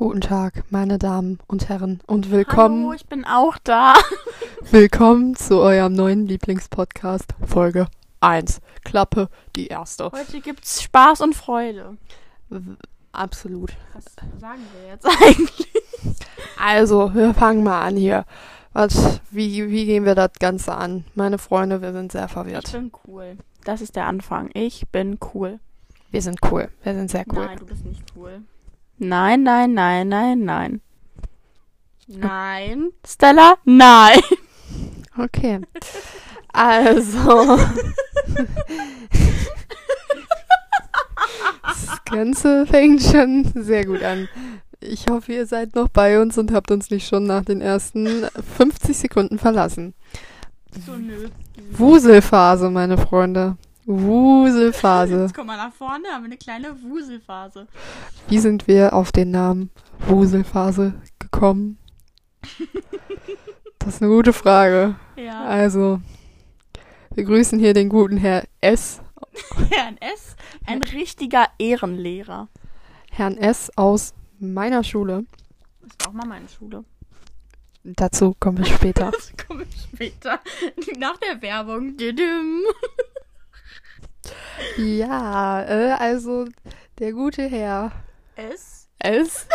Guten Tag, meine Damen und Herren, und willkommen, Hallo, ich bin auch da. willkommen zu eurem neuen Lieblingspodcast, Folge 1. Klappe, die erste. Heute gibt's Spaß und Freude. W- Absolut. Was sagen wir jetzt eigentlich? Also, wir fangen mal an hier. Was, wie, wie gehen wir das Ganze an? Meine Freunde, wir sind sehr Ich verwirrt. bin cool. Das ist der Anfang. Ich bin cool. Wir sind cool. Wir sind sehr cool. Nein, du bist nicht cool. Nein, nein, nein, nein, nein. Nein. Stella? Nein. Okay. Also. Das Ganze fängt schon sehr gut an. Ich hoffe, ihr seid noch bei uns und habt uns nicht schon nach den ersten 50 Sekunden verlassen. So, nö. Wuselphase, meine Freunde. Wuselphase. Jetzt komm mal nach vorne, haben wir eine kleine Wuselphase. Wie sind wir auf den Namen Wuselphase gekommen? Das ist eine gute Frage. Ja. Also, wir grüßen hier den guten Herr S. Herrn S. Ein richtiger Ehrenlehrer. Herrn S. aus meiner Schule. Das war auch mal meine Schule. Dazu kommen wir später. Das komme ich später. Nach der Werbung. Ja, äh, also der gute Herr S. S.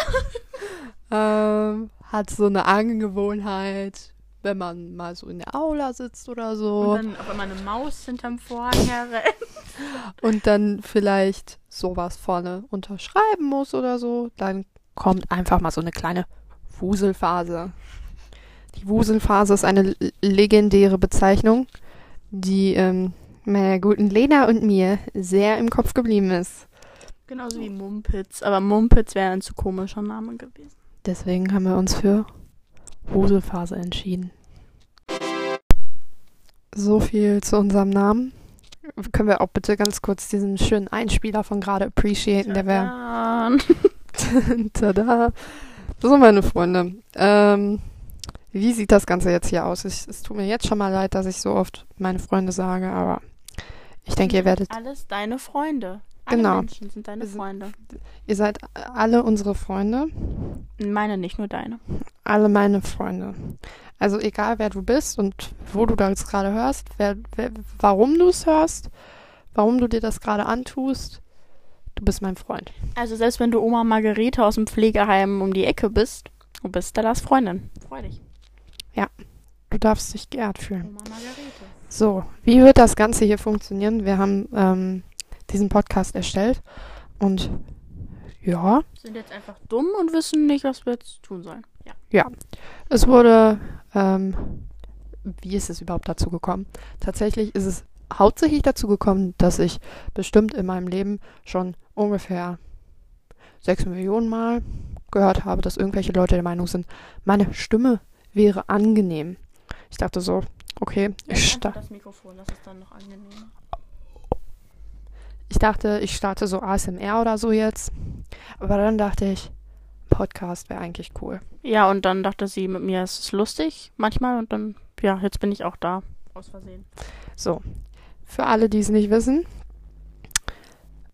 ähm, hat so eine Angewohnheit, wenn man mal so in der Aula sitzt oder so Und dann auf einmal eine Maus hinterm Vorhang herrennt. und dann vielleicht sowas vorne unterschreiben muss oder so, dann kommt einfach mal so eine kleine Wuselphase. Die Wuselphase ist eine legendäre Bezeichnung, die ähm, meiner guten Lena und mir sehr im Kopf geblieben ist. Genauso wie Mumpitz. Aber Mumpitz wäre ein zu komischer Name gewesen. Deswegen haben wir uns für Wuselphase entschieden. So viel zu unserem Namen. Können wir auch bitte ganz kurz diesen schönen Einspieler von gerade appreciaten, der wäre. Tada. So, meine Freunde. Ähm, wie sieht das Ganze jetzt hier aus? Ich, es tut mir jetzt schon mal leid, dass ich so oft meine Freunde sage, aber ich denke, ihr werdet, Alles deine Freunde. Alle Genau. Menschen sind deine Freunde. ihr seid alle unsere Freunde, Meine, nicht nur deine. alle meine Freunde. Also egal, wer du bist und wo du das gerade hörst, wer, wer, warum du es hörst, warum du dir das gerade antust, du bist mein Freund. Also selbst wenn du Oma Margarete aus dem Pflegeheim um die Ecke bist, du bist Stellas Freundin. Freu dich. Du darfst dich geehrt fühlen. Oma Margarete. So, wie wird das Ganze hier funktionieren? Wir haben ähm, diesen Podcast erstellt und ja, Sind jetzt einfach dumm und wissen nicht, was wir jetzt tun sollen. Ja. es wurde, ähm, wie ist es überhaupt dazu gekommen? Tatsächlich ist es hauptsächlich dazu gekommen, dass ich bestimmt in meinem Leben schon ungefähr sechs Millionen Mal gehört habe, dass irgendwelche Leute der Meinung sind, meine Stimme wäre angenehm. Ich dachte so, okay, ich, Jetzt sta einfach das Mikrofon, das ist dann noch angenehm. ich dachte, ich starte so ASMR oder so jetzt. Aber dann dachte ich, Podcast wäre eigentlich cool. Ja, und dann dachte sie, mit mir ist es lustig manchmal und dann, ja, jetzt bin ich auch da. Aus Versehen. So, für alle, die es nicht wissen,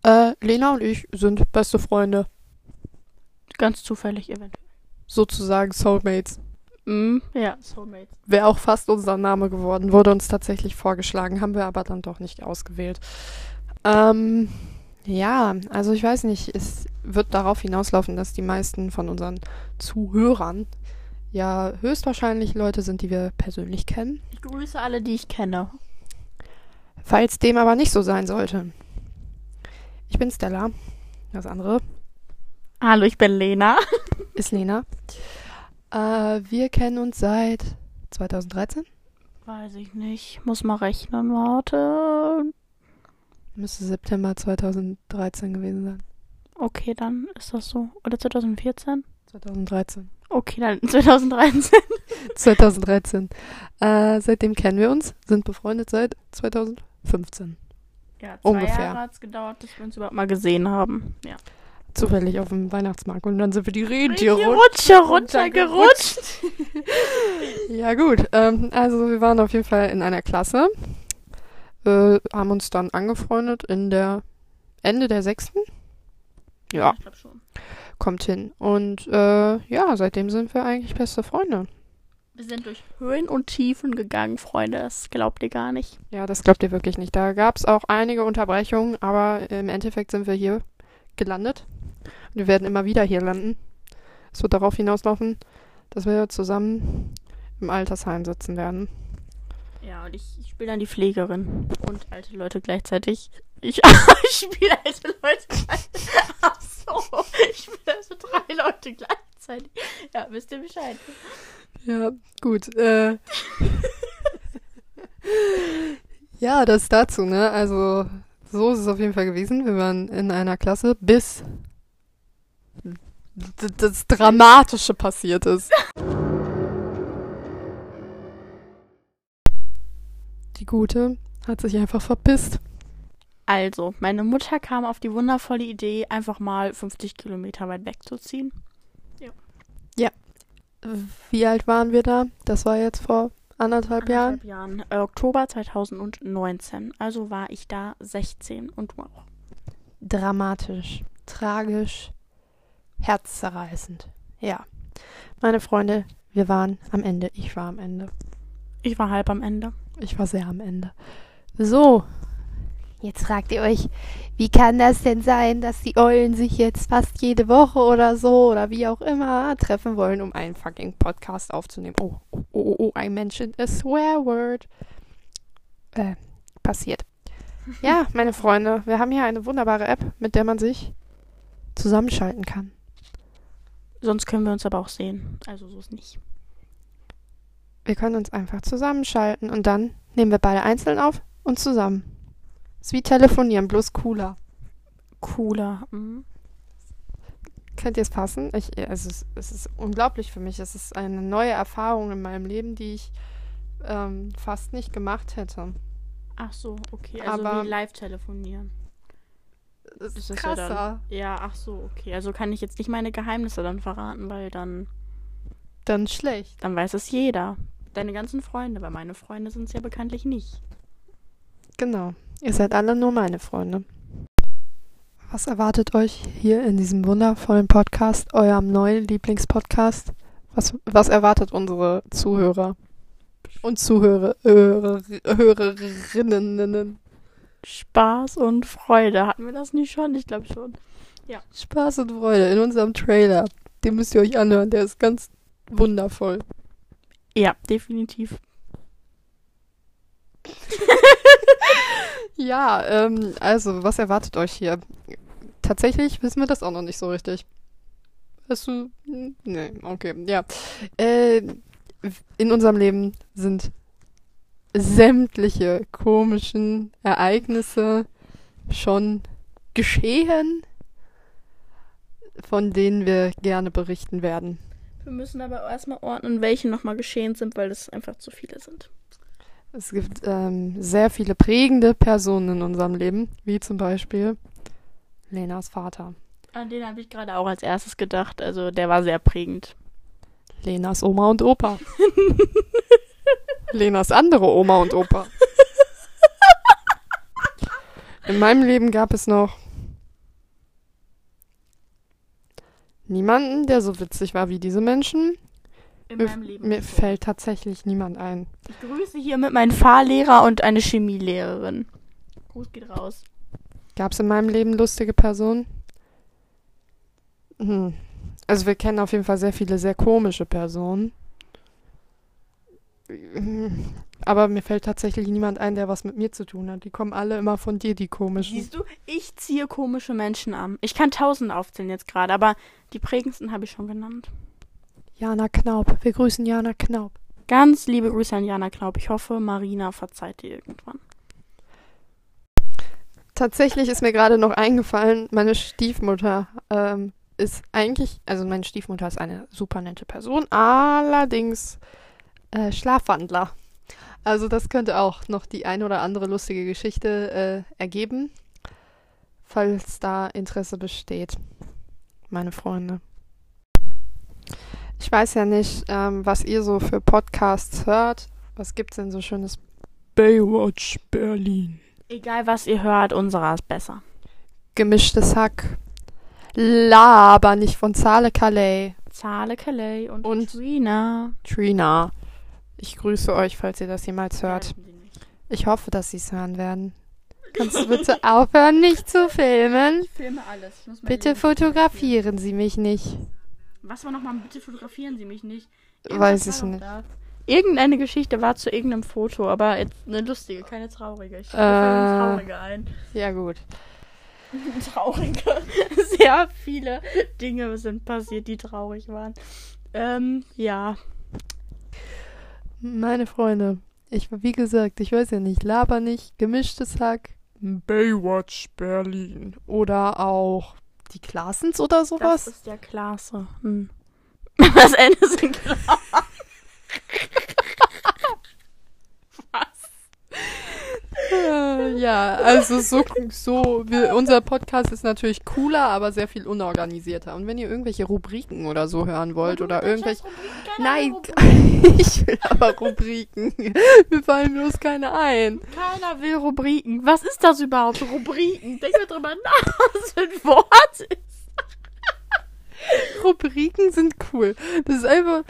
äh, Lena und ich sind beste Freunde, Ganz zufällig eventuell. sozusagen Soulmates. Mm, ja, Soulmates. Wäre auch fast unser Name geworden, wurde uns tatsächlich vorgeschlagen, haben wir aber dann doch nicht ausgewählt. Ähm, ja, also ich weiß nicht, es wird darauf hinauslaufen, dass die meisten von unseren Zuhörern ja höchstwahrscheinlich Leute sind, die wir persönlich kennen. Ich grüße alle, die ich kenne. Falls dem aber nicht so sein sollte. Ich bin Stella. Das andere Hallo, ich bin Lena. ist Lena. Äh, wir kennen uns seit 2013. Weiß ich nicht. Muss mal rechnen, warte. Müsste September 2013 gewesen sein. Okay, dann ist das so. Oder 2014? 2013. Okay, dann 2013. 2013. Äh, seitdem kennen wir uns, sind befreundet seit 2015. Ja, zwei Ungefähr. Jahre hat es gedauert, bis wir uns überhaupt mal gesehen haben. Ja. Zufällig auf dem Weihnachtsmarkt und dann sind wir die Rentiere Rutsche runtergerutscht. Ja gut, ähm, also wir waren auf jeden Fall in einer Klasse, äh, haben uns dann angefreundet in der Ende der sechsten. Ja, Ich glaube schon. kommt hin. Und äh, ja, seitdem sind wir eigentlich beste Freunde. Wir sind durch Höhen und Tiefen gegangen, Freunde. Das glaubt ihr gar nicht. Ja, das glaubt ihr wirklich nicht. Da gab es auch einige Unterbrechungen, aber im Endeffekt sind wir hier gelandet. Und wir werden immer wieder hier landen. Es wird darauf hinauslaufen, dass wir zusammen im Altersheim sitzen werden. Ja, und ich, ich spiele dann die Pflegerin und alte Leute gleichzeitig. Ich, ich spiele alte Leute gleichzeitig. Ach so, ich spiele also drei Leute gleichzeitig. Ja, wisst ihr Bescheid. Ja, gut. Äh. ja, das dazu, ne? Also, so ist es auf jeden Fall gewesen. Wir waren in einer Klasse, bis das Dramatische passiert ist. Die Gute hat sich einfach verpisst. Also, meine Mutter kam auf die wundervolle Idee, einfach mal 50 Kilometer weit wegzuziehen. Wie alt waren wir da? Das war jetzt vor anderthalb Jahren. Anderthalb Jahren. Äh, Oktober 2019. Also war ich da 16 und du auch. Dramatisch, tragisch, herzzerreißend. Ja. Meine Freunde, wir waren am Ende. Ich war am Ende. Ich war halb am Ende. Ich war sehr am Ende. So. Jetzt fragt ihr euch, wie kann das denn sein, dass die Eulen sich jetzt fast jede Woche oder so oder wie auch immer treffen wollen, um einen fucking Podcast aufzunehmen? Oh, oh, oh, oh, I mentioned a swear word. Äh, passiert. Ja, meine Freunde, wir haben hier eine wunderbare App, mit der man sich zusammenschalten kann. Sonst können wir uns aber auch sehen. Also so ist nicht. Wir können uns einfach zusammenschalten und dann nehmen wir beide einzeln auf und zusammen. Ist wie telefonieren, bloß cooler. Cooler. Mhm. Könnt ihr es fassen? Ich, also es, es ist unglaublich für mich. Es ist eine neue Erfahrung in meinem Leben, die ich ähm, fast nicht gemacht hätte. Ach so, okay. Also Aber- wie live telefonieren. Das ist Das ist ja krasser. dann- Ja, ach so, okay. Also kann ich jetzt nicht meine Geheimnisse dann verraten, weil dann, Dann schlecht. dann weiß es jeder. Deine ganzen Freunde, weil meine Freunde sind es ja bekanntlich nicht. Genau. Ihr seid alle nur meine Freunde. Was erwartet euch hier in diesem wundervollen Podcast, eurem neuen Lieblingspodcast? Was, was erwartet unsere Zuhörer und Zuhörer, Hörer, Hörerinnen? Spaß und Freude. Hatten wir das nicht schon? Ich glaube schon. Spaß und Freude in unserem Trailer. Den müsst ihr euch anhören, der ist ganz wundervoll. Ja, definitiv. Ja, ähm, also, was erwartet euch hier? Tatsächlich wissen wir das auch noch nicht so richtig. Hast du. hm, Nee, okay, ja. Äh, in unserem Leben sind sämtliche komischen Ereignisse schon geschehen, von denen wir gerne berichten werden. Wir müssen aber erstmal ordnen, welche nochmal geschehen sind, weil es einfach zu viele sind. Es gibt ähm, sehr viele prägende Personen in unserem Leben, wie zum Beispiel Lenas Vater. An den habe ich gerade auch als erstes gedacht. Also der war sehr prägend. Lenas Oma und Opa. Lenas andere Oma und Opa. In meinem Leben gab es noch niemanden, der so witzig war wie diese Menschen. In Mir, meinem Leben. mir fällt tatsächlich niemand ein. Ich grüße hier mit meinem Fahrlehrer und eine Chemielehrerin. Gruß geht raus. Gab es in meinem Leben lustige Personen? Hm. Also wir kennen auf jeden Fall sehr viele sehr komische Personen. Aber mir fällt tatsächlich niemand ein, der was mit mir zu tun hat. Die kommen alle immer von dir, die komischen. Siehst du, ich ziehe komische Menschen an. Ich kann tausend aufzählen jetzt gerade, aber die prägendsten habe ich schon genannt. Jana Knaub. Wir grüßen Jana Knaub. Ganz liebe Grüße an Jana Knaub. Ich hoffe, Marina verzeiht dir irgendwann. Tatsächlich ist mir gerade noch eingefallen, meine Stiefmutter ähm, ist eigentlich, also meine Stiefmutter ist eine super nette Person, allerdings äh, Schlafwandler. Also das könnte auch noch die ein oder andere lustige Geschichte äh, ergeben, falls da Interesse besteht, meine Freunde. Ich weiß ja nicht, ähm, was ihr so für Podcasts hört. Was gibt's denn so schönes? Baywatch Berlin. Egal was ihr hört, unserer ist besser. Gemischtes Hack, Laber nicht von Zale Calais. Zale Calais und, Und- Trina. Trina. Ich grüße euch, falls ihr das jemals hört. Ich hoffe, dass sie es hören werden. Kannst du bitte aufhören, nicht zu filmen? Ich filme alles. Ich Bitte fotografieren Sie mich nicht. Was war nochmal? Bitte fotografieren Sie mich nicht. Weiß war ich nicht. da. Irgendeine Geschichte war zu irgendeinem Foto, aber jetzt eine lustige, keine traurige. Ich Äh. äh, traurige ein. Ja, gut. Traurige. Sehr viele Dinge sind passiert, die traurig waren. Ähm, ja. Meine Freunde, ich, wie gesagt, ich weiß ja nicht, laber nicht, gemischtes Hack, Baywatch Berlin oder auch die Klassens oder Das sowas. ist ja klasse. Hm. Das Ende sind klar. Äh, ja, also so, so wir, unser Podcast ist natürlich cooler, aber sehr viel unorganisierter. Und wenn ihr irgendwelche Rubriken oder so hören wollt oder irgendwelche... Nein, ich will aber Rubriken. Mir fallen bloß keine ein. Keiner will Rubriken. Was ist das überhaupt? Rubriken. Denk mal drüber nach, was für ein Wort ist. Rubriken sind cool. Das ist einfach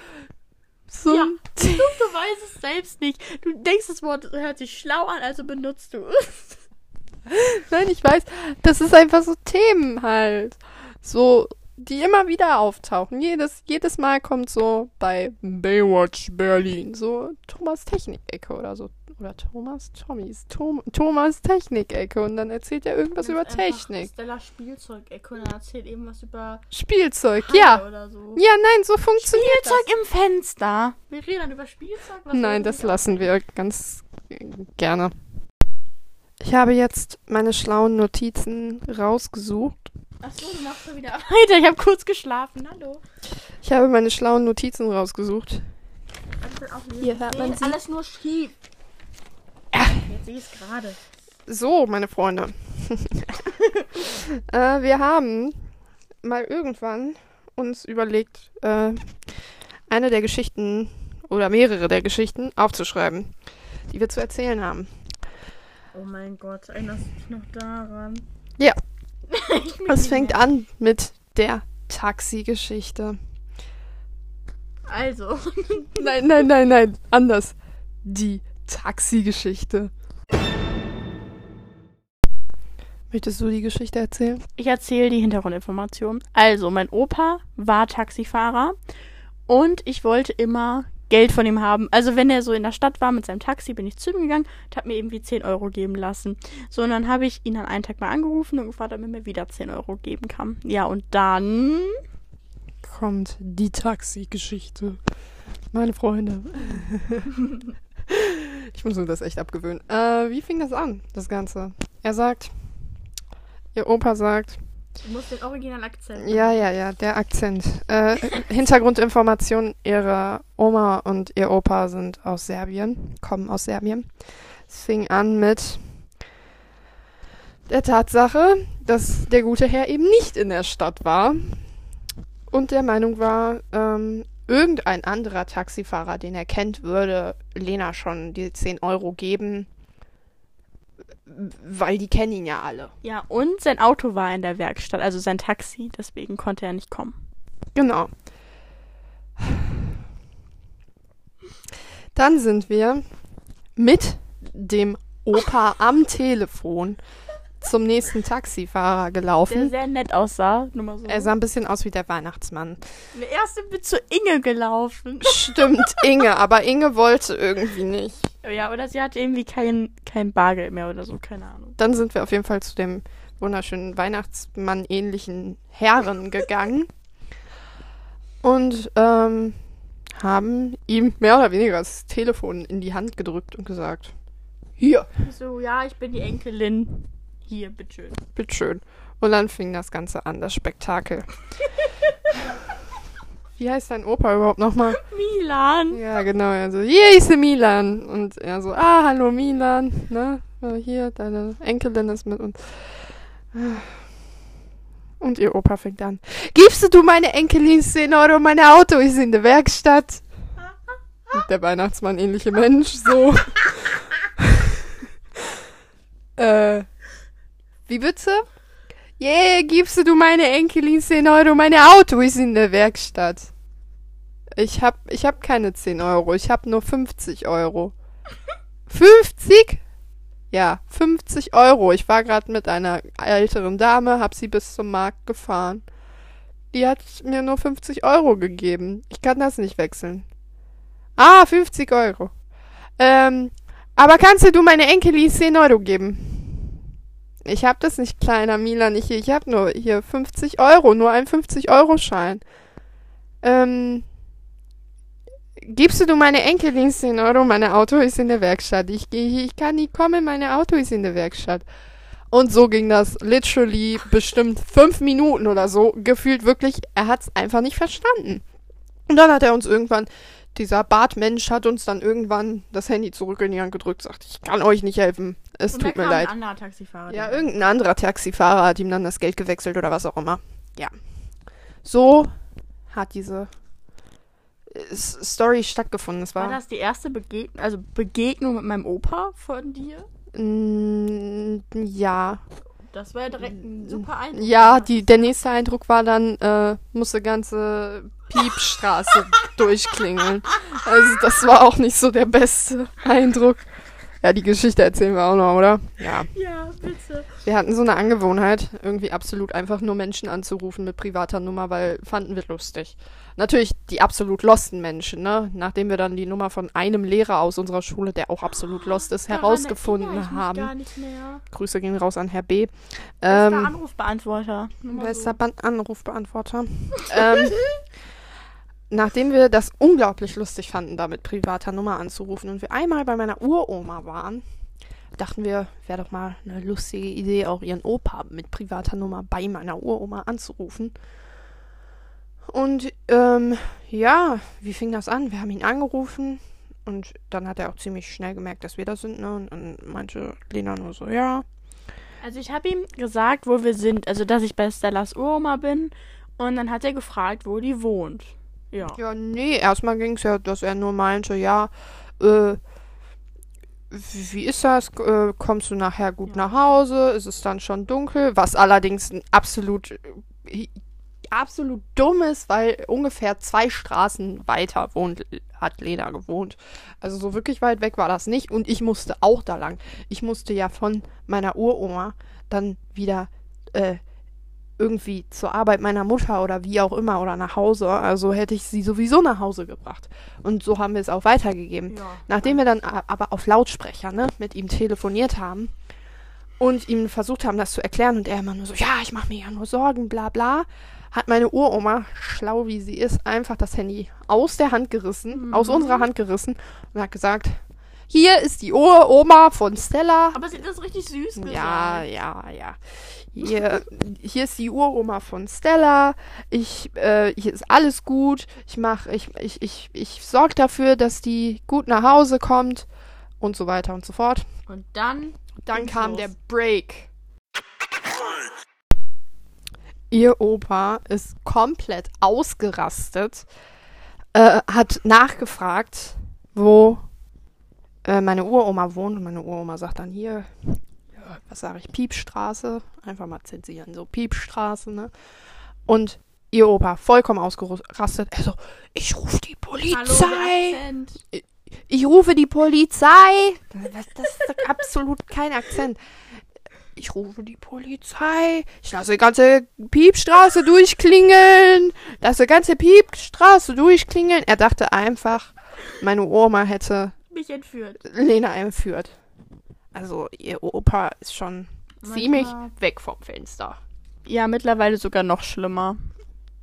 so Ja. du weißt es selbst nicht. Du denkst, das Wort hört sich schlau an, also benutzt du es. Nein, ich weiß, das ist einfach so Themen halt. So, die immer wieder auftauchen. Jedes, jedes Mal kommt so bei Baywatch Berlin so Thomas Technik-Ecke oder so. Oder Thomas Tommys. Tom, Thomas Technik-Ecke. Und dann erzählt er irgendwas über Technik. Stella Spielzeug-Ecke und dann erzählt eben was über Spielzeug, Haie ja. oder so. Ja, nein, so funktioniert Spielzeug im Fenster. Wir reden dann über Spielzeug. was Nein, das lassen wir ganz gerne. Ich habe jetzt meine schlauen Notizen rausgesucht. Achso, du machst schon wieder weiter. Ich habe kurz geschlafen. Hallo. Ich habe meine schlauen Notizen rausgesucht. Lesen. Hier hört man Nee, sie. Alles nur schief. Jetzt sehe ich es gerade. So, meine Freunde. äh, wir haben mal irgendwann uns überlegt, äh, eine der Geschichten oder mehrere der Geschichten aufzuschreiben, die wir zu erzählen haben. Oh mein Gott, erinnerst du dich noch daran? Ja. Es fängt an mit der Taxi-Geschichte. Also, Nein, nein, nein, nein, anders. Die Taxi-Geschichte. Möchtest du die Geschichte erzählen? ich erzähle die Hintergrundinformation. Also, mein Opa war Taxifahrer und ich wollte immer Geld von ihm haben. Also, wenn er so in der Stadt war mit seinem Taxi, bin ich zu ihm gegangen und habe mir irgendwie 10 Euro geben lassen. So, und dann habe ich ihn an einem Tag mal angerufen und gefragt, ob er mir wieder 10 Euro geben kann. Ja, und dann kommt die Taxi-Geschichte. Meine Freunde. ich muss mir das echt abgewöhnen. Äh, wie fing das an, das Ganze? Er sagt, ihr Opa sagt, Du musst den originalen Akzent. ja, ja, ja, der Akzent. Äh, Hintergrundinformation, ihre Oma und ihr Opa sind aus Serbien, kommen aus Serbien. Es fing an mit der Tatsache, dass der gute Herr eben nicht in der Stadt war und der Meinung war, ähm, irgendein anderer Taxifahrer, den er kennt, würde Lena schon die 10 Euro geben, weil die kennen ihn ja alle. Ja, und sein Auto war in der Werkstatt, also sein Taxi, deswegen konnte er nicht kommen. Genau. Dann sind wir mit dem Opa am Telefon zum nächsten Taxifahrer Der gelaufen. sehr nett aussah, nur so. Er sah ein bisschen aus wie der Weihnachtsmann. Erst sind wir zu Inge gelaufen. Stimmt, Inge, aber Inge wollte irgendwie nicht. Ja, oder sie hatte irgendwie kein, kein Bargeld mehr oder so, keine Ahnung. Dann sind wir auf jeden Fall zu dem wunderschönen Weihnachtsmann-ähnlichen Herren gegangen und ähm, haben ihm mehr oder weniger das Telefon in die Hand gedrückt und gesagt, hier, So, ja, ich bin die Enkelin. Hier, bitteschön. bitteschön. Und dann fing das Ganze an, das Spektakel. Wie heißt dein Opa überhaupt nochmal? Milan. Ja, genau. Er so, hier ist der Milan. Und er so, ah, hallo Milan. Ne? Hier, deine Enkelin ist mit uns. Und ihr Opa fängt an. Gibst du meine Enkelin 10 Euro? Mein Auto ist in der Werkstatt. Und der Weihnachtsmann ähnliche Mensch, so. äh, wie bitte? Yeah, gibst du meine Enkelin 10 Euro? Meine Auto ist in der Werkstatt. Ich hab, ich hab keine 10 Euro, ich hab nur 50 Euro. 50? Ja, 50 Euro. Ich war gerade mit einer älteren Dame, hab sie bis zum Markt gefahren. Die hat mir nur 50 Euro gegeben. Ich kann das nicht wechseln. Ah, 50 Euro. Ähm, aber kannst du meine Enkelin 10 Euro geben? Ich hab das nicht, kleiner Milan. Ich, ich hab nur hier 50 Euro, nur einen 50-Euro-Schein. Ähm, gibst du meine Enkelin 10 Euro? Meine Auto ist in der Werkstatt. Ich, ich, ich kann nicht kommen, meine Auto ist in der Werkstatt. Und so ging das literally bestimmt fünf Minuten oder so. Gefühlt wirklich, er hat's einfach nicht verstanden. Und dann hat er uns irgendwann, dieser Bartmensch hat uns dann irgendwann das Handy zurück in die Hand gedrückt, sagt, ich kann euch nicht helfen. Es tut mir leid. ein anderer Taxifahrer. Ja, irgendein anderer Taxifahrer hat ihm dann das Geld gewechselt oder was auch immer. Ja. So hat diese äh, S- Story stattgefunden. Es War war, das die erste Begegnung, also Begegnung mit meinem Opa von dir? Mm, ja. Das war ja direkt ein super Eindruck. Ja, die, der nächste Eindruck war dann, äh, musste ganze Piepstraße durchklingeln. Also das war auch nicht so der beste Eindruck. Ja, die Geschichte erzählen wir auch noch, oder? Ja. Ja, bitte. Wir hatten so eine Angewohnheit, irgendwie absolut einfach nur Menschen anzurufen mit privater Nummer, weil fanden wir lustig. Natürlich die absolut losten Menschen, ne? Nachdem wir dann die Nummer von einem Lehrer aus unserer Schule, der auch absolut lost ist, Daran herausgefunden haben. Gar nicht mehr. Grüße gehen raus an Herr B. Bester Ähm, Anrufbeantworter. Bester so. Anrufbeantworter. ähm, nachdem wir das unglaublich lustig fanden, da mit privater Nummer anzurufen und wir einmal bei meiner Uroma waren, dachten wir, wäre doch mal eine lustige Idee, auch ihren Opa mit privater Nummer bei meiner Uroma anzurufen. Und ähm, ja, wie fing das an? Wir haben ihn angerufen und dann hat er auch ziemlich schnell gemerkt, dass wir das sind, ne? Und dann meinte Lena nur so, ja, Also ich habe ihm gesagt, wo wir sind. Also, dass ich bei Stellas Uroma bin. Und dann hat er gefragt, wo die wohnt. Ja. Ja, nee, erstmal ging es ja, dass er nur meinte, ja, äh, wie ist das? Äh, kommst du nachher gut Ja. nach Hause? Ist es dann schon dunkel? Was allerdings ein absolut, äh, absolut dumm ist, weil ungefähr zwei Straßen weiter wohnt, hat Lena gewohnt. Also so wirklich weit weg war das nicht und ich musste auch da lang. Ich musste ja von meiner Uroma dann wieder, äh, irgendwie zur Arbeit meiner Mutter oder wie auch immer oder nach Hause. Also hätte ich sie sowieso nach Hause gebracht. Und so haben wir es auch weitergegeben. Ja. Nachdem wir dann aber auf Lautsprecher ne, mit ihm telefoniert haben und ihm versucht haben, das zu erklären und er immer nur so, ja, ich mache mir ja nur Sorgen, bla bla, hat meine Uroma, schlau wie sie ist, einfach das Handy aus der Hand gerissen, Mhm. aus unserer Hand gerissen und hat gesagt, hier ist die Uroma von Stella. Aber sie hat das richtig süß gesagt. Ja, ja, ja. Hier, hier ist die Uroma von Stella. Ich, äh, hier ist alles gut. Ich mach, ich, ich, ich, ich sorge dafür, dass die gut nach Hause kommt und so weiter und so fort. Und dann. Dann kam los. der Break. Ihr Opa ist komplett ausgerastet, äh, hat nachgefragt, wo äh, meine Uroma wohnt. Und meine Uroma sagt dann hier, ja, was sage ich, Piepstraße. Einfach mal zensieren, so Piepstraße, ne? Und ihr Opa vollkommen ausgerastet. Er so, ich rufe die Hallo, Polizei. der Akzent. Ich rufe die Polizei. Das, das ist absolut kein Akzent. Ich rufe die Polizei. Ich lasse die ganze Piepstraße durchklingeln. Lasse die ganze Piepstraße durchklingeln. Er dachte einfach, meine Oma hätte Mich entführt. Lena entführt. Also, ihr Opa ist schon ziemlich Manchmal- weg vom Fenster. Ja, mittlerweile sogar noch schlimmer.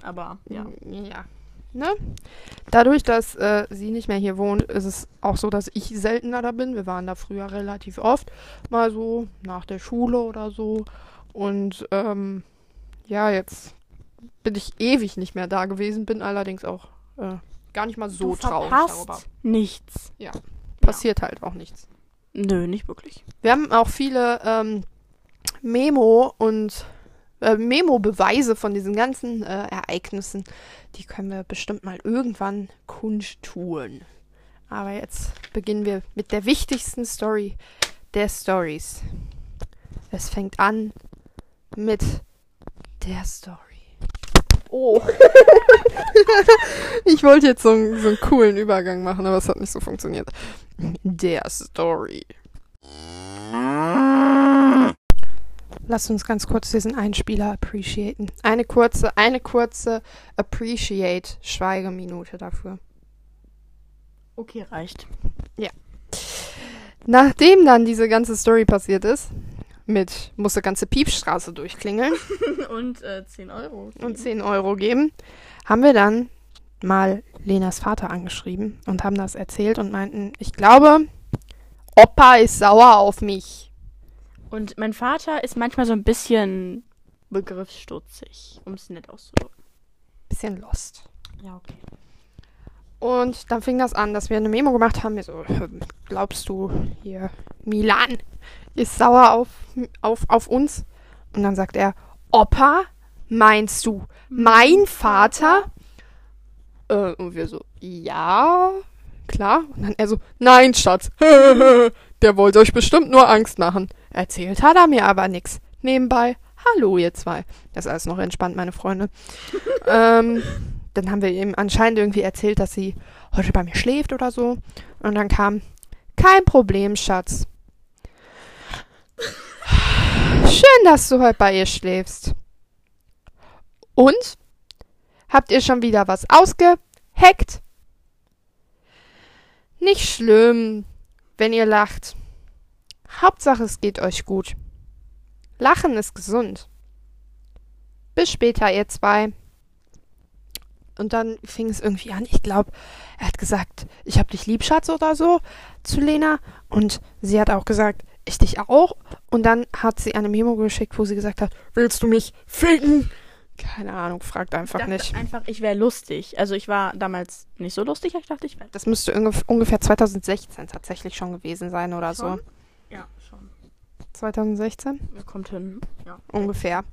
Aber, ja. Ja. Ne? Dadurch, dass äh, sie nicht mehr hier wohnt, ist es auch so, dass ich seltener da bin. Wir waren da früher relativ oft. Mal so nach der Schule oder so. Und ähm, ja, jetzt bin ich ewig nicht mehr da gewesen, bin allerdings auch äh, gar nicht mal so du traurig darüber. nichts. Passiert halt auch nichts. Nö, nicht wirklich. Wir haben auch viele ähm, Memo und äh, Memo-Beweise von diesen ganzen äh, Ereignissen. Die können wir bestimmt mal irgendwann kundtun. Aber jetzt beginnen wir mit der wichtigsten Story der Stories. Es fängt an mit Der Story. Oh. Ich wollte jetzt so einen, so einen coolen Übergang machen, aber es hat nicht so funktioniert. Der Story. Lass uns ganz kurz diesen Einspieler appreciaten. Eine kurze, eine kurze Appreciate Schweigeminute dafür. Okay, reicht. Nachdem dann diese ganze Story passiert ist, mit musste ganze Piepstraße durchklingeln Und äh, 10 Euro. und 10 Euro geben, haben wir dann mal Lenas Vater angeschrieben und haben das erzählt und meinten, ich glaube, Opa ist sauer auf mich. Und mein Vater ist manchmal so ein bisschen begriffsstutzig, um es nett auszudrücken. Bisschen lost. Ja, okay. Und dann fing das an, dass wir eine Memo gemacht haben. Wir so, "Hm, glaubst du, hier, Milan ist sauer auf, auf, auf uns? Und dann sagt er, Opa, meinst du, mein Vater? Äh, und wir so, ja, klar. Und dann er so, nein, Schatz, der wollte euch bestimmt nur Angst machen. Erzählt hat er mir aber nix. Nebenbei, hallo ihr zwei. Das ist alles noch entspannt, meine Freunde. ähm, dann haben wir ihm anscheinend irgendwie erzählt, dass sie heute bei mir schläft oder so. Und dann kam, kein Problem, Schatz. Schön, dass du heute bei ihr schläfst. Und? Habt ihr schon wieder was ausgeheckt? Nicht schlimm, wenn ihr lacht. Hauptsache, es geht euch gut. Lachen ist gesund. Bis später, ihr zwei. Und dann fing es irgendwie an. Ich glaube, er hat gesagt, ich hab dich lieb, Schatz, oder so, zu Lena. Und sie hat auch gesagt, ich dich auch. Und dann hat sie eine Memo geschickt, wo sie gesagt hat, willst du mich ficken? Keine Ahnung, fragt einfach ich dachte nicht. einfach, ich wäre lustig. Also ich war damals nicht so lustig, ich dachte, ich wäre Das müsste ungef- ungefähr 2016 tatsächlich schon gewesen sein oder so. Schon? Ja, schon. 2016? Mir kommt hin. Ja. ungefähr.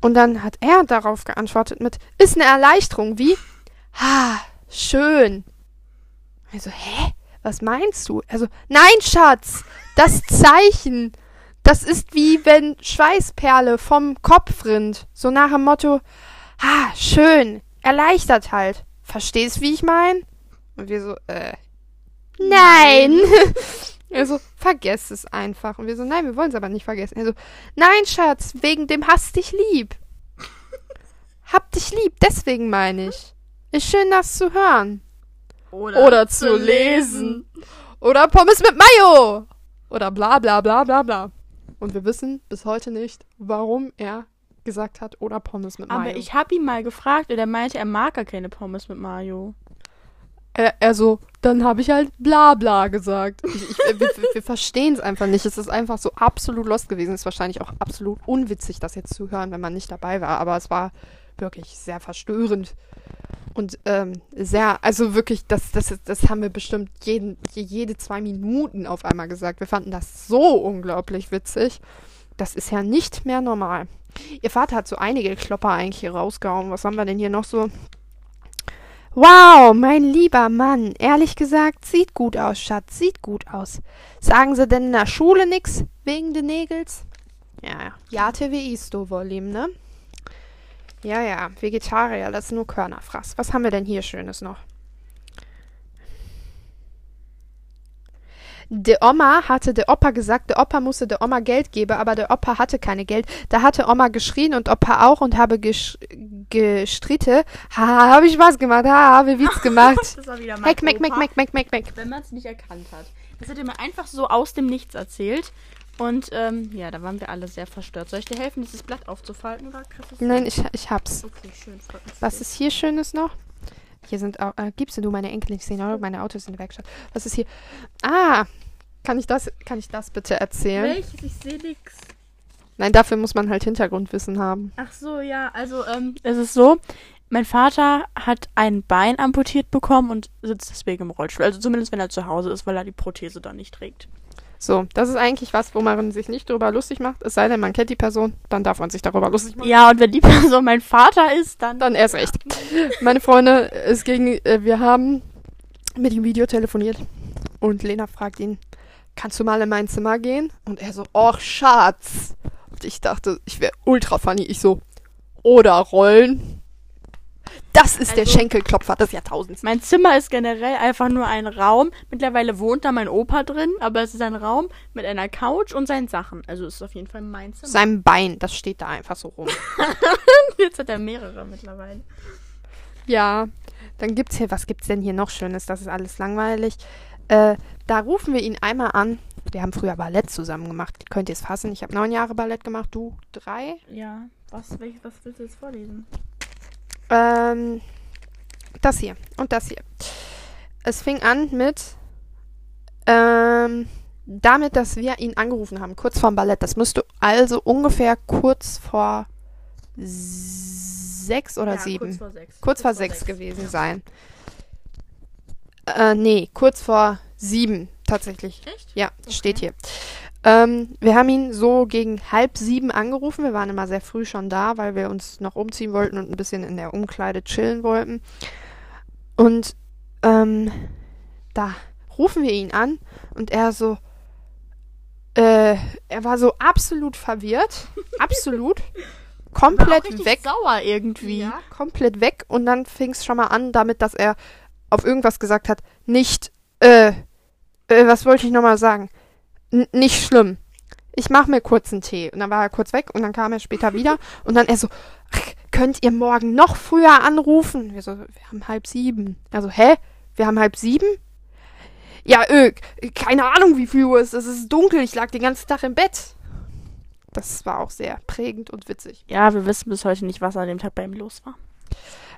Und dann hat er darauf geantwortet mit, ist eine Erleichterung, wie? Ha, schön. Also, hä? Was meinst du? Also, nein, Schatz, das Zeichen, das ist wie wenn Schweißperle vom Kopf rinnt. So nach dem Motto, ha, schön, erleichtert halt. Verstehst, wie ich mein? Und wir so, äh, nein. Also, vergesst es einfach. Und wir so, nein, wir wollen es aber nicht vergessen. Also, nein, Schatz, wegen dem hast dich lieb. Hab dich lieb, deswegen meine ich. Ist schön, das zu hören. Oder zu lesen. Oder Pommes mit Mayo. Oder bla bla bla bla bla. Und wir wissen bis heute nicht, warum er gesagt hat, oder Pommes mit Mayo. Aber ich habe ihn mal gefragt und er meinte, er mag gar keine Pommes mit Mayo. Er, er so, dann habe ich halt bla bla gesagt. Ich, ich, wir wir, wir verstehen es einfach nicht. Es ist einfach so absolut lost gewesen. Es ist wahrscheinlich auch absolut unwitzig, das jetzt zu hören, wenn man nicht dabei war. Aber es war wirklich sehr verstörend. Und ähm, sehr, also wirklich, das, das, das haben wir bestimmt jeden, je- jede zwei Minuten auf einmal gesagt. Wir fanden das so unglaublich witzig. Das ist ja nicht mehr normal. Ihr Vater hat so einige Klopper eigentlich hier rausgehauen. Was haben wir denn hier noch so? Wow, mein lieber Mann. Ehrlich gesagt, sieht gut aus, Schatz. Sieht gut aus. Sagen Sie denn in der Schule nix wegen den Nägels? Ja, ja. Ja, TWI ist du wohl, ne? Ja, ja. Vegetarier, das ist nur Körnerfraß. Was haben wir denn hier Schönes noch? Der Oma hatte der Opa gesagt, der Opa musste der Oma Geld geben, aber der Opa hatte keine Geld. Da hatte Oma geschrien und Opa auch und habe gesch gestritte. Ha, habe ich was gemacht, ha, habe Witz gemacht. Das war wieder Meck, meck, meck, meck, meck, meck, meck. Wenn man es nicht erkannt hat. Das hat er mir einfach so aus dem Nichts erzählt. Und ähm, ja, da waren wir alle sehr verstört. Soll ich dir helfen, dieses Blatt aufzufalten oder Nein, ich, ich hab's. Okay, schön. Was ist hier Schönes noch? Hier sind auch, äh, gibst du meine Enkel nicht sehen, oder? Meine Autos in der Werkstatt. Was ist hier? Ah, kann ich das, kann ich das bitte erzählen? Welches? Ich sehe nix. Nein, dafür muss man halt Hintergrundwissen haben. Ach so, ja. Also, ähm, es ist so. Mein Vater hat ein Bein amputiert bekommen und sitzt deswegen im Rollstuhl. Also zumindest, wenn er zu Hause ist, weil er die Prothese dann nicht trägt. So, das ist eigentlich was, wo man sich nicht drüber lustig macht. Es sei denn, man kennt die Person, dann darf man sich darüber lustig machen. Ja, und wenn die Person mein Vater ist, dann... Dann erst recht. Meine Freunde, es ging, äh, wir haben mit ihm Video telefoniert und Lena fragt ihn, kannst du mal in mein Zimmer gehen? Und er so, och Schatz, Und ich dachte, ich wäre ultra funny. Ich so, oder rollen. Das ist der Also- Schenkelklopfer des Jahrtausends. Mein Zimmer ist generell einfach nur ein Raum. Mittlerweile wohnt da mein Opa drin, aber es ist ein Raum mit einer Couch und seinen Sachen. Also es ist auf jeden Fall mein Zimmer. Sein Bein, das steht da einfach so rum. Jetzt hat er mehrere mittlerweile. Ja, dann gibt's hier, was gibt's denn hier noch Schönes? Das ist alles langweilig. Äh, da rufen wir ihn einmal an. Wir haben früher Ballett zusammen gemacht. Könnt ihr es fassen? Ich habe neun Jahre Ballett gemacht, du drei. Ja, was, welch, was willst du jetzt vorlesen? Ähm, das hier und das hier. Es fing an mit ähm, damit, dass wir ihn angerufen haben, kurz vorm Ballett. Das müsste also ungefähr kurz vor sechs oder ja, sieben. Kurz vor sechs. Kurz vor sechs gewesen sein. Äh, nee, kurz vor sieben tatsächlich. Echt? Ja, Okay. steht hier. Ähm, wir haben ihn so gegen halb sieben angerufen. Wir waren immer sehr früh schon da, weil wir uns noch umziehen wollten und ein bisschen in der Umkleide chillen wollten. Und ähm, da rufen wir ihn an und er so, äh, er war so absolut verwirrt, absolut, komplett weg. sauer irgendwie. Ja, komplett weg. Und dann fing es schon mal an damit, dass er auf irgendwas gesagt hat, nicht, äh, äh was wollte ich nochmal sagen? Nicht schlimm. Ich mach mir kurz einen Tee. Und dann war er kurz weg und dann kam er später wieder. Und dann er so, "Ach, könnt ihr morgen noch früher anrufen? Wir so, wir haben halb sieben. Also, hä? Wir haben halb sieben? Ja, äh, keine Ahnung, wie viel Uhr es ist. Es ist dunkel. Ich lag den ganzen Tag im Bett. Das war auch sehr prägend und witzig. Ja, wir wissen bis heute nicht, was an dem Tag bei ihm los war.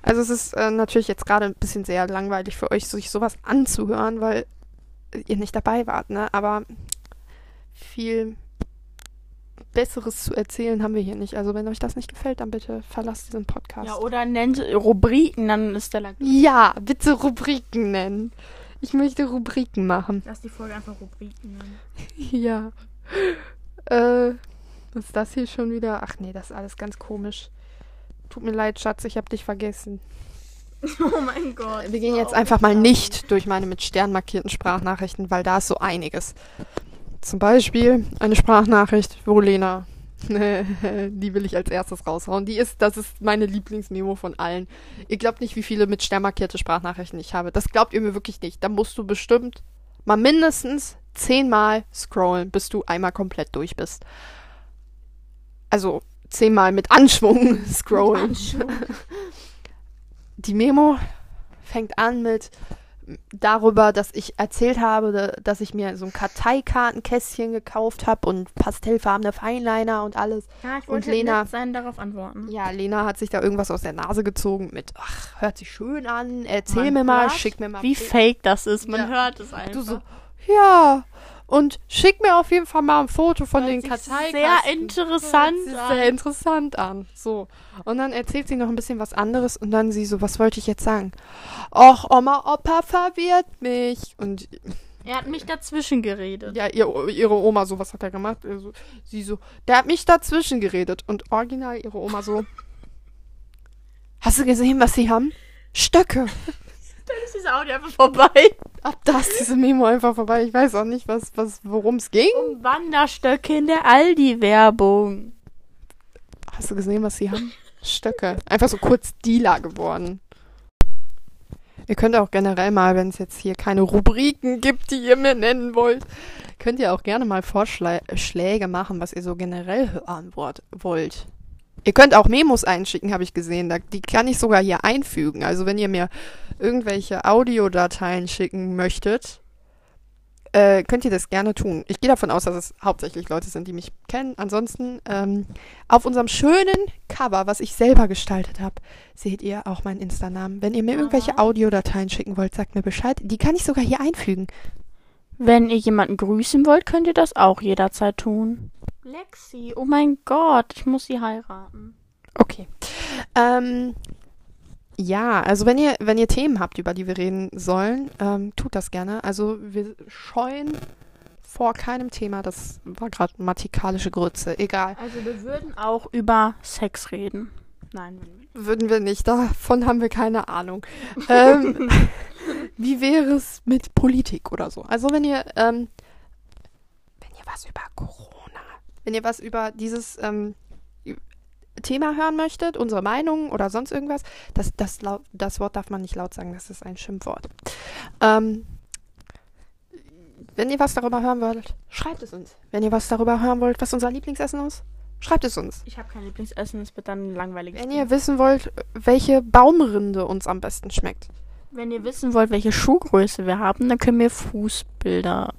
Also es ist äh, natürlich jetzt gerade ein bisschen sehr langweilig für euch, sich sowas anzuhören, weil ihr nicht dabei wart, ne? Aber viel Besseres zu erzählen haben wir hier nicht. Also wenn euch das nicht gefällt, dann bitte verlasst diesen Podcast. Ja, oder nennt Rubriken, dann ist der lang. Ja, bitte Rubriken nennen. Ich möchte Rubriken machen. Lass die Folge einfach Rubriken nennen. Ja. Äh, was ist das hier schon wieder? Ach nee, das ist alles ganz komisch. Tut mir leid, Schatz, ich hab dich vergessen. Oh mein Gott. Wir gehen jetzt einfach mal nicht durch meine mit Stern markierten Sprachnachrichten, weil da ist so einiges. Zum Beispiel eine Sprachnachricht, wo Lena, die will ich als erstes raushauen. Die ist, das ist meine Lieblingsmemo von allen. Ihr glaubt nicht, wie viele mit Stern markierte Sprachnachrichten ich habe. Das glaubt ihr mir wirklich nicht. Da musst du bestimmt mal mindestens zehnmal scrollen, bis du einmal komplett durch bist. Also zehnmal mit Anschwung scrollen. Die Memo fängt an mit darüber, dass ich erzählt habe, da- dass ich mir so ein Karteikartenkästchen gekauft habe und pastellfarbene Feinliner und alles. Ja, ich Und wollte Lena- nett sein, darauf antworten. Ja, Lena hat sich da irgendwas aus der Nase gezogen mit, ach, hört sich schön an, erzähl Man mir mal, schick mir mal. Wie Bild. fake das ist, man Ja. hört es einfach. Du so, ja, und schick mir auf jeden Fall mal ein Foto von Hört den sich Karteikarten. sehr interessant sich an. sehr interessant an. So. Und dann erzählt sie noch ein bisschen was anderes und dann sie so, was wollte ich jetzt sagen? Och, Oma, Opa verwirrt mich. Und Er hat mich dazwischen geredet. ja, ihr, ihre Oma so, was hat er gemacht? Also, sie so, der hat mich dazwischen geredet. Und original ihre Oma so, hast du gesehen, was sie haben? Stöcke. Dann ist dieses Audio einfach vorbei. Ab da ist diese Memo einfach vorbei. Ich weiß auch nicht, was, was, worum es ging. Um Wanderstöcke in der Aldi-Werbung. Hast du gesehen, was sie haben? Stöcke. Einfach so kurz Dealer geworden. Ihr könnt auch generell mal, wenn es jetzt hier keine Rubriken gibt, die ihr mir nennen wollt, könnt ihr auch gerne mal Vorschläge machen, was ihr so generell hören wollt. Ihr könnt auch Memos einschicken, habe ich gesehen. Da, die kann ich sogar hier einfügen. Also wenn ihr mir irgendwelche Audiodateien schicken möchtet, äh, könnt ihr das gerne tun. Ich gehe davon aus, dass es hauptsächlich Leute sind, die mich kennen. Ansonsten ähm, auf unserem schönen Cover, was ich selber gestaltet habe, seht ihr auch meinen Insta-Namen. Wenn ihr mir irgendwelche Aha. Audiodateien schicken wollt, sagt mir Bescheid. Die kann ich sogar hier einfügen. Wenn ihr jemanden grüßen wollt, könnt ihr das auch jederzeit tun. Lexi, oh mein Gott, ich muss sie heiraten. Okay. Ähm, ja, also wenn ihr, wenn ihr Themen habt, über die wir reden sollen, ähm, tut das gerne. Also wir scheuen vor keinem Thema. Das war gerade mathikalische Grütze. Egal. Also wir würden auch über Sex reden. Nein, würden wir nicht. Würden wir nicht. Davon haben wir keine Ahnung. ähm, wie wäre es mit Politik oder so? Also wenn ihr, ähm, wenn ihr was über Corona wenn ihr was über dieses ähm, Thema hören möchtet, unsere Meinung oder sonst irgendwas, das, das, das Wort darf man nicht laut sagen, das ist ein Schimpfwort. Ähm, wenn ihr was darüber hören wollt, schreibt es uns. Wenn ihr was darüber hören wollt, was unser Lieblingsessen ist, schreibt es uns. Ich habe kein Lieblingsessen, es wird dann langweilig. Wenn ihr wissen wollt, welche Baumrinde uns am besten schmeckt. Wenn ihr wissen wollt, welche Schuhgröße wir haben, dann können wir Fußbilder.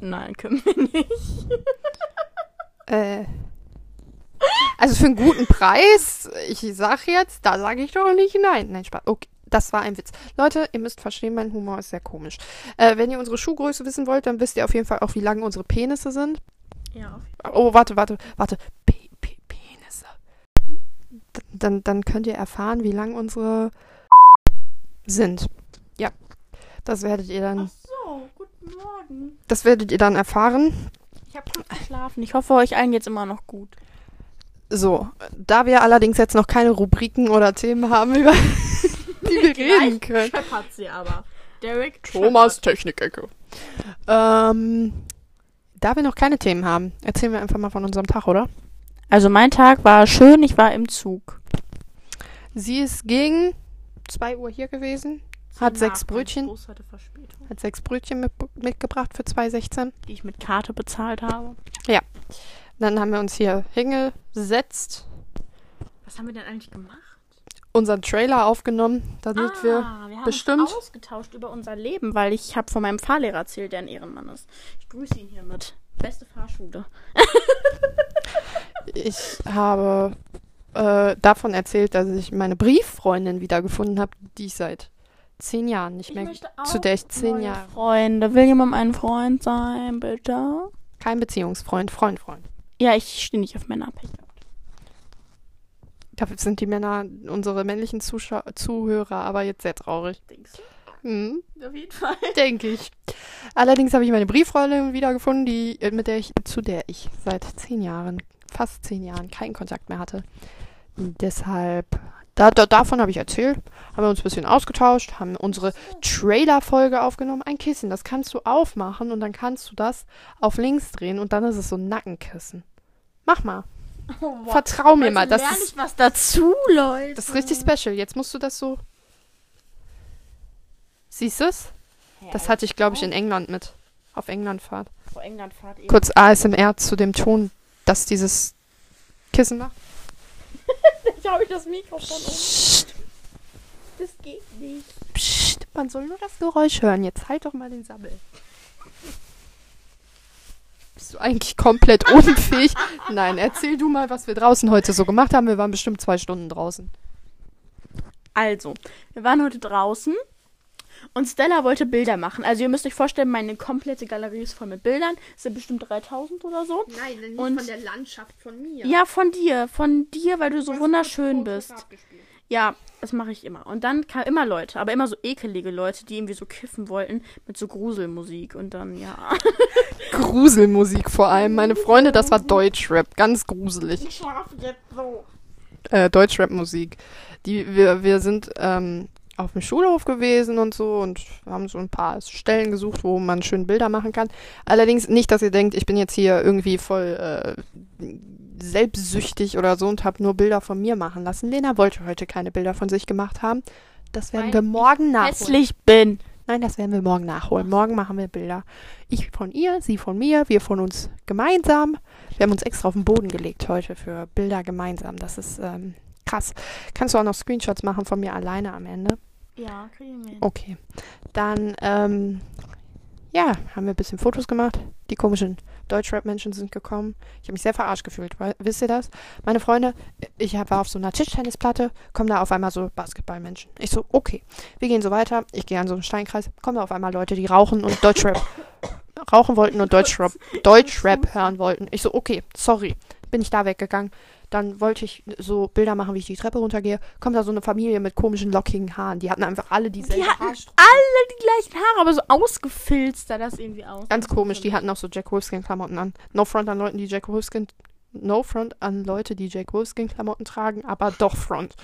Nein, können wir nicht. Äh, also für einen guten Preis, ich sag jetzt, da sage ich doch nicht nein. Nein, Spaß. Okay, das war ein Witz. Leute, ihr müsst verstehen, mein Humor ist sehr komisch. Äh, wenn ihr unsere Schuhgröße wissen wollt, dann wisst ihr auf jeden Fall auch, wie lang unsere Penisse sind. Ja, Oh, warte, warte, warte. P P Penisse. D dann, dann könnt ihr erfahren, wie lang unsere sind. Ja. Das werdet ihr dann, so, guten Morgen. das werdet ihr dann erfahren. Ich habe gut geschlafen. Ich hoffe, euch allen geht's immer noch gut. So, da wir allerdings jetzt noch keine Rubriken oder Themen haben, über die wir reden können. Scheppert sie aber. Derek Thomas Technikecke. Ähm, da wir noch keine Themen haben, erzählen wir einfach mal von unserem Tag, oder? Also mein Tag war schön, ich war im Zug. Sie ist gegen 2 Uhr hier gewesen, Hat sechs Brötchen. Hat sechs Brötchen mit, mitgebracht für 2,16. die ich mit Karte bezahlt habe. Dann haben wir uns hier hingesetzt, Was haben wir denn eigentlich gemacht? unseren Trailer aufgenommen, damit ah, wir wir haben bestimmt- uns ausgetauscht über unser Leben, weil ich habe von meinem Fahrlehrer erzählt, der ein Ehrenmann ist. Ich grüße ihn hiermit. Beste Fahrschule. Ich habe äh, davon erzählt, dass ich meine Brieffreundin wiedergefunden habe, die ich seit zehn Jahren nicht mehr, zu der ich zehn Jahre, Freunde. Will jemand mein Freund sein, bitte? kein Beziehungsfreund, Freund, Freund. Ja, ich stehe nicht auf Männer. Pech gehabt. Dafür sind die Männer, unsere männlichen Zuschau Zuhörer, aber jetzt sehr traurig. Denkst Hm, du? Auf jeden Fall. denke ich. Allerdings habe ich meine Brieffreundin wiedergefunden, die, äh, mit der ich, zu der ich seit zehn Jahren, fast zehn Jahren keinen Kontakt mehr hatte. Deshalb, da, da, davon habe ich erzählt, haben wir uns ein bisschen ausgetauscht, haben unsere Trailer-Folge aufgenommen. Ein Kissen, das kannst du aufmachen und dann kannst du das auf links drehen und dann ist es so ein Nackenkissen. Mach mal. Oh, wow. Vertrau mir Heute mal. Das lerne ist, ich was dazu, Leute. das ist richtig special. Jetzt musst du das so. Siehst du es? Das hatte ich, glaube ich, in England mit. Auf Englandfahrt. Vor England fahrt ihr. Kurz ASMR zu dem Ton, dass dieses Kissen macht. Habe ich das Mikrofon um. Psst, Das geht nicht. psst, man soll nur das Geräusch hören. Jetzt halt doch mal den Sabbel. Bist du eigentlich komplett unfähig? Nein, erzähl du mal, was wir draußen heute so gemacht haben. Wir waren bestimmt zwei Stunden draußen. Also, wir waren heute draußen und Stella wollte Bilder machen. Also, ihr müsst euch vorstellen, meine komplette Galerie ist voll mit Bildern. Es sind bestimmt 3000 oder so. Nein, nicht Und- von der Landschaft von mir. Ja, von dir. Von dir, weil du so wunderschön bist. Ja, das mache ich immer. Und dann kamen immer Leute, aber immer so ekelige Leute, die irgendwie so kiffen wollten mit so Gruselmusik. Und dann, ja. Gruselmusik vor allem. Meine Freunde, das war Deutschrap. Ganz gruselig. Ich schlafe jetzt so. äh, Deutschrap-Musik. Die, wir, wir sind ähm, auf dem Schulhof gewesen und so und haben so ein paar Stellen gesucht, wo man schön Bilder machen kann. Allerdings nicht, dass ihr denkt, ich bin jetzt hier irgendwie voll äh, selbstsüchtig oder so und habe nur Bilder von mir machen lassen. Lena wollte heute keine Bilder von sich gemacht haben. Das werden Weil wir morgen nachholen. Hässlich bin. Nein, das werden wir morgen nachholen. Morgen machen wir Bilder. Ich von ihr, sie von mir, wir von uns gemeinsam. Wir haben uns extra auf den Boden gelegt heute für Bilder gemeinsam. Das ist ähm, krass. Kannst du auch noch Screenshots machen von mir alleine am Ende? Ja, kriegen wir hin. Okay. Dann, ähm, ja, haben wir ein bisschen Fotos gemacht. Die komischen Deutschrap-Menschen sind gekommen. Ich habe mich sehr verarscht gefühlt. Wisst ihr das? Meine Freunde, ich war auf so einer Tischtennisplatte, kommen da auf einmal so Basketballmenschen. Ich so, okay. Wir gehen so weiter. Ich gehe an so einen Steinkreis. Kommen da auf einmal Leute, die rauchen und Deutschrap rauchen wollten und Deutschrap, Deutschrap hören wollten. Ich so, okay, sorry. Bin ich da weggegangen. Dann wollte ich so Bilder machen, wie ich die Treppe runtergehe. Kommt da so eine Familie mit komischen, lockigen Haaren. Die hatten einfach alle dieselbe Die hatten alle die gleichen Haare, aber so ausgefilzt sah das irgendwie aus. Ganz komisch, die hatten auch so Jack Wolfskin-Klamotten an. No front an Leuten, die Jack Wolfskin. No front an Leute, die Jack Wolfskin-Klamotten tragen, aber doch front.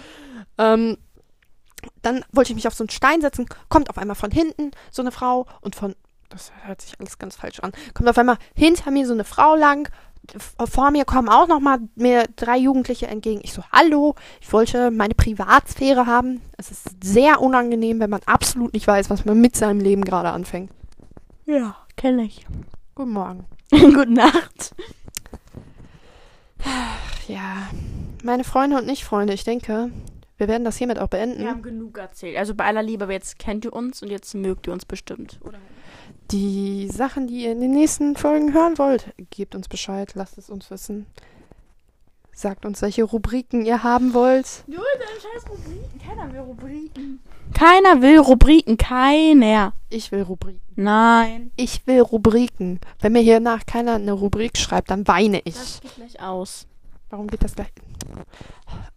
Ähm, dann wollte ich mich auf so einen Stein setzen, kommt auf einmal von hinten so eine Frau und von. Das hört sich alles ganz falsch an. Kommt auf einmal hinter mir so eine Frau lang, vor mir kommen auch noch mal mir drei Jugendliche entgegen. Ich so, hallo, ich wollte meine Privatsphäre haben. Es ist sehr unangenehm, wenn man absolut nicht weiß, was man mit seinem Leben gerade anfängt. Ja, kenne ich. Guten Morgen. Gute Nacht. Ja, meine Freunde und Nicht-Freunde, ich denke, wir werden das hiermit auch beenden. Wir haben genug erzählt. Also bei aller Liebe, aber jetzt kennt ihr uns und jetzt mögt ihr uns bestimmt. Oder? Die Sachen, die ihr in den nächsten Folgen hören wollt, gebt uns Bescheid, lasst es uns wissen. Sagt uns, welche Rubriken ihr haben wollt. Du, deine scheiß Rubriken. Keiner will Rubriken. Keiner will Rubriken. Keiner. Ich will Rubriken. Nein. Ich will Rubriken. Wenn mir hier nach keiner eine Rubrik schreibt, dann weine ich. Das geht gleich aus. Warum geht das gleich?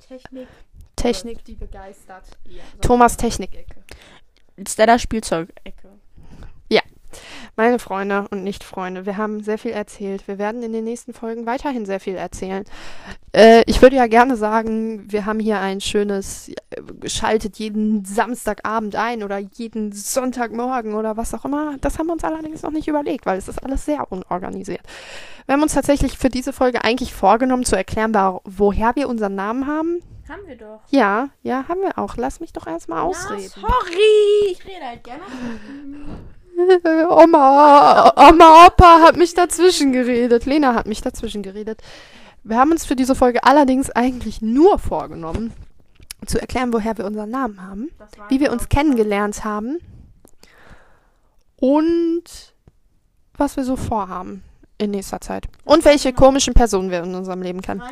Technik. Technik, die begeistert. Ja, Thomas Technik-Ecke. Stella Spielzeugecke. Meine Freunde und Nicht-Freunde, wir haben sehr viel erzählt. Wir werden in den nächsten Folgen weiterhin sehr viel erzählen. Äh, ich würde ja gerne sagen, wir haben hier ein schönes, äh, schaltet jeden Samstagabend ein oder jeden Sonntagmorgen oder was auch immer. Das haben wir uns allerdings noch nicht überlegt, weil es ist alles sehr unorganisiert. Wir haben uns tatsächlich für diese Folge eigentlich vorgenommen zu erklären, woher wir unseren Namen haben. Haben wir doch. Ja, ja, haben wir auch. Lass mich doch erstmal ausreden. Na, sorry. Ich rede halt gerne. Oma, Oma, Opa hat mich dazwischen geredet. Lena hat mich dazwischen geredet. Wir haben uns für diese Folge allerdings eigentlich nur vorgenommen, zu erklären, woher wir unseren Namen haben, wie wir uns kennengelernt haben und was wir so vorhaben in nächster Zeit. Und welche komischen Personen wir in unserem Leben kennen.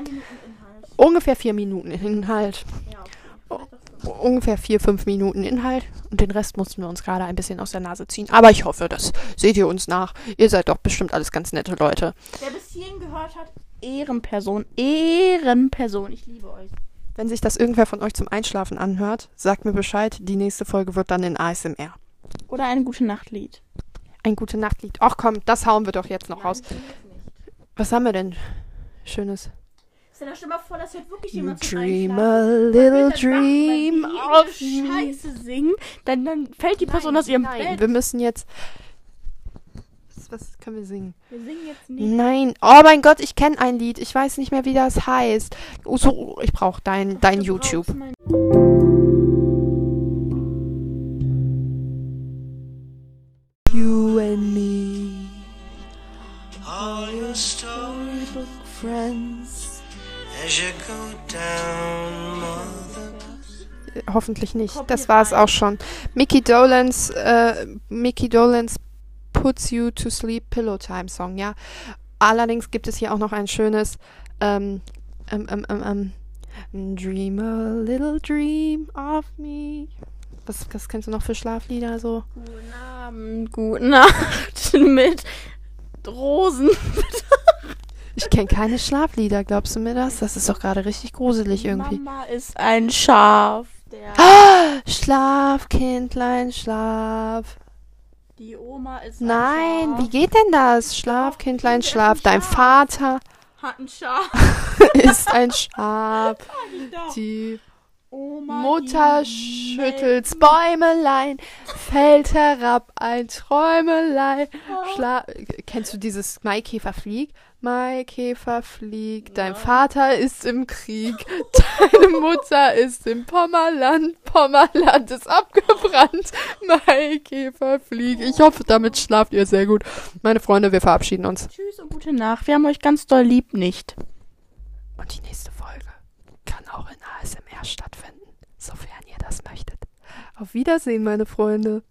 Ungefähr vier Minuten Inhalt. Ja, okay. Vielleicht auch fünf. Ungefähr vier, fünf Minuten Inhalt. Und den Rest mussten wir uns gerade ein bisschen aus der Nase ziehen. Aber ich hoffe, das seht ihr uns nach. Ihr seid doch bestimmt alles ganz nette Leute. Wer bis hierhin gehört hat, Ehrenperson. Ehrenperson. Ich liebe euch. Wenn sich das irgendwer von euch zum Einschlafen anhört, sagt mir Bescheid. Die nächste Folge wird dann in ASMR. Oder ein gute Nachtlied. Ein gute Nachtlied. Ach komm, das hauen wir doch jetzt noch raus. Nein, nicht. Was haben wir denn? Schönes. Stell dir mal vor, das hört wirklich jemand zum Dream a little dream machen, of. Scheiße singen, dann, dann fällt die Person aus ihrem Nein, Bett. wir müssen jetzt. Was, was können wir singen? Wir singen jetzt nicht. Nein. Oh mein Gott, ich kenne ein Lied. Ich weiß nicht mehr, wie das heißt. Oh, so, ich brauche dein, dein Du YouTube. You and me, all your storybook friends. Hoffentlich nicht. Das war es auch schon. Mickey Dolenz, äh, Mickey Dolenz Puts You to Sleep Pillow Time Song, ja. Allerdings gibt es hier auch noch ein schönes ähm, ähm, ähm, ähm, ähm, Dream a little dream of me. Was, was kennst du noch für Schlaflieder so? Guten Abend, gute Nacht mit Rosen. Ich kenne keine Schlaflieder, glaubst du mir das? Das ist doch gerade richtig gruselig irgendwie. Mama ist ein Schaf. Der, Schlaf, Kindlein, schlaf. die Oma ist ein Nein, Schaf. wie geht denn das? Schlaf, Kindlein, schlaf. ein Dein. Vater hat ein Schaf. ist ein Schaf. Die Oma Mutter die schüttelt's Bäumelein, fällt herab ein Träumelein. Schla Kennst du dieses Maikäfer flieg? Maikäfer flieg, dein Vater ist im Krieg, deine Mutter ist im Pommerland, Pommerland ist abgebrannt. Maikäfer flieg. Ich hoffe, damit schlaft ihr sehr gut. Meine Freunde, wir verabschieden uns. Tschüss und gute Nacht. Wir haben euch ganz doll lieb nicht. Und die nächste Folge kann auch in ASMR stattfinden, sofern ihr das möchtet. Auf Wiedersehen, meine Freunde.